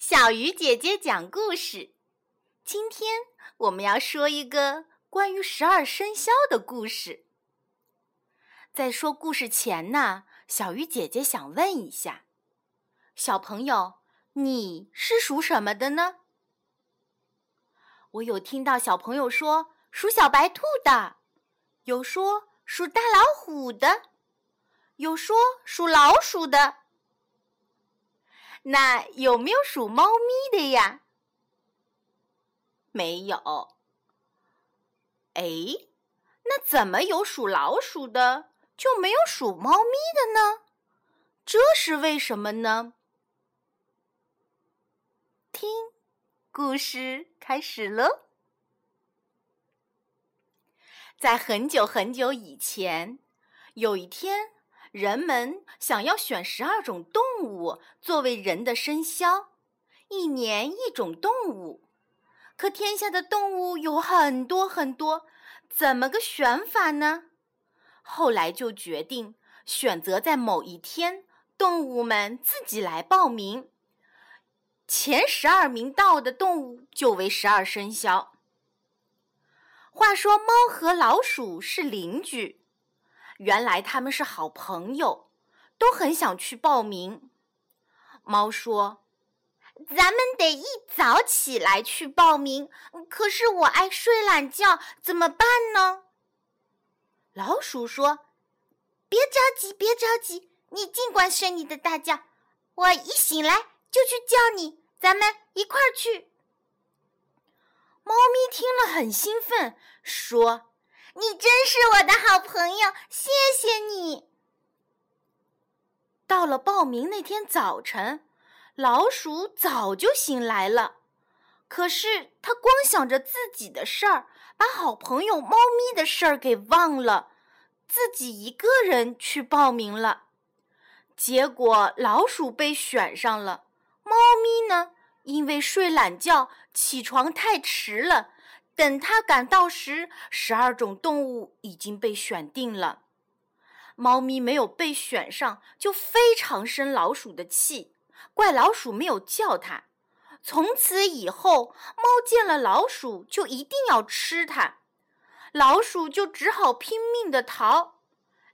小鱼姐姐讲故事。今天我们要说一个关于十二生肖的故事。在说故事前呢，小鱼姐姐想问一下，小朋友，你是属什么的呢？我有听到小朋友说属小白兔的，有说属大老虎的，有说属老鼠的。那有没有属猫咪的呀？没有。哎，那怎么有属老鼠的，就没有属猫咪的呢？这是为什么呢？听，故事开始喽。在很久很久以前，有一天。人们想要选十二种动物作为人的生肖，一年一种动物。可天下的动物有很多很多，怎么个选法呢？后来就决定选择在某一天，动物们自己来报名，前十二名到的动物就为十二生肖。话说，猫和老鼠是邻居。原来他们是好朋友，都很想去报名。猫说：“咱们得一早起来去报名，可是我爱睡懒觉，怎么办呢？”老鼠说：“别着急，别着急，你尽管睡你的大觉，我一醒来就去叫你，咱们一块儿去。”猫咪听了很兴奋，说。你真是我的好朋友，谢谢你。到了报名那天早晨，老鼠早就醒来了，可是它光想着自己的事儿，把好朋友猫咪的事儿给忘了，自己一个人去报名了。结果老鼠被选上了，猫咪呢，因为睡懒觉，起床太迟了。等他赶到时，十二种动物已经被选定了。猫咪没有被选上，就非常生老鼠的气，怪老鼠没有叫它。从此以后，猫见了老鼠就一定要吃它，老鼠就只好拼命的逃，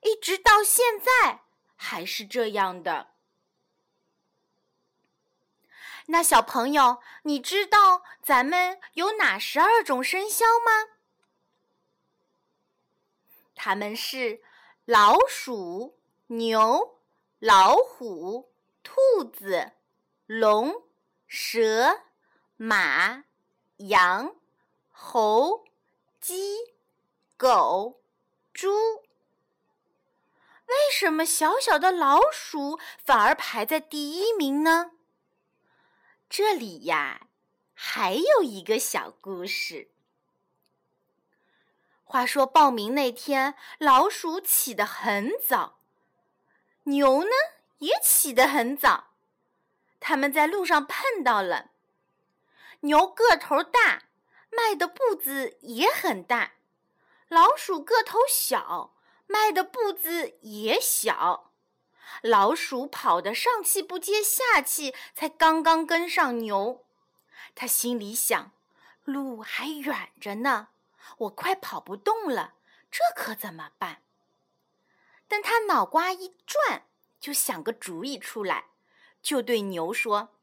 一直到现在还是这样的。那小朋友，你知道咱们有哪十二种生肖吗？他们是老鼠、牛、老虎、兔子、龙、蛇、马、羊、猴、鸡、狗、猪。为什么小小的老鼠反而排在第一名呢？这里呀，还有一个小故事。话说报名那天，老鼠起得很早，牛呢也起得很早。他们在路上碰到了，牛个头大，迈的步子也很大；老鼠个头小，迈的步子也小。老鼠跑得上气不接下气，才刚刚跟上牛。他心里想：路还远着呢，我快跑不动了，这可怎么办？但他脑瓜一转，就想个主意出来，就对牛说：“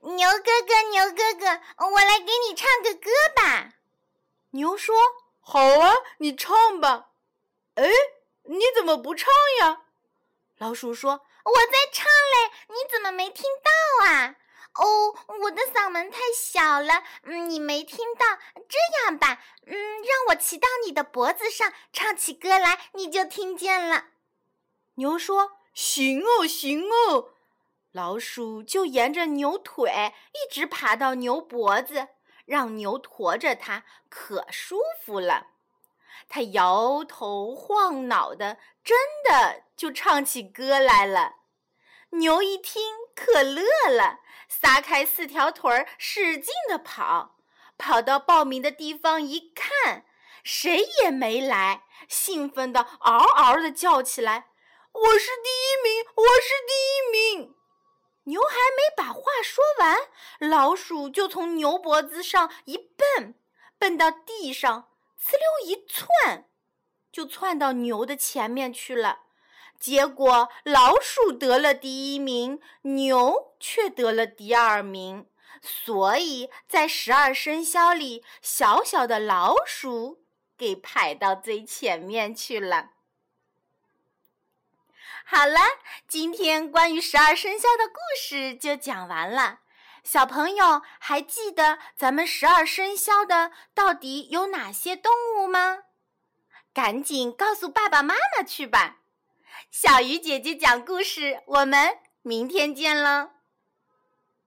牛哥哥，牛哥哥，我来给你唱个歌吧。”牛说：“好啊，你唱吧。”哎，你怎么不唱呀？老鼠说：“我在唱嘞，你怎么没听到啊？哦，我的嗓门太小了，你没听到。这样吧，嗯，让我骑到你的脖子上，唱起歌来，你就听见了。”牛说：“行哦，行哦。”老鼠就沿着牛腿一直爬到牛脖子，让牛驮着它，可舒服了。他摇头晃脑的，真的就唱起歌来了。牛一听可乐了，撒开四条腿儿，使劲的跑。跑到报名的地方一看，谁也没来，兴奋的嗷嗷的叫起来：“我是第一名！我是第一名！”牛还没把话说完，老鼠就从牛脖子上一蹦，蹦到地上，呲溜一窜，就窜到牛的前面去了。结果老鼠得了第一名，牛却得了第二名。所以在十二生肖里，小小的老鼠给排到最前面去了。好了，今天关于十二生肖的故事就讲完了。小朋友还记得咱们十二生肖的到底有哪些动物吗？赶紧告诉爸爸妈妈去吧。小鱼姐姐讲故事，我们明天见了。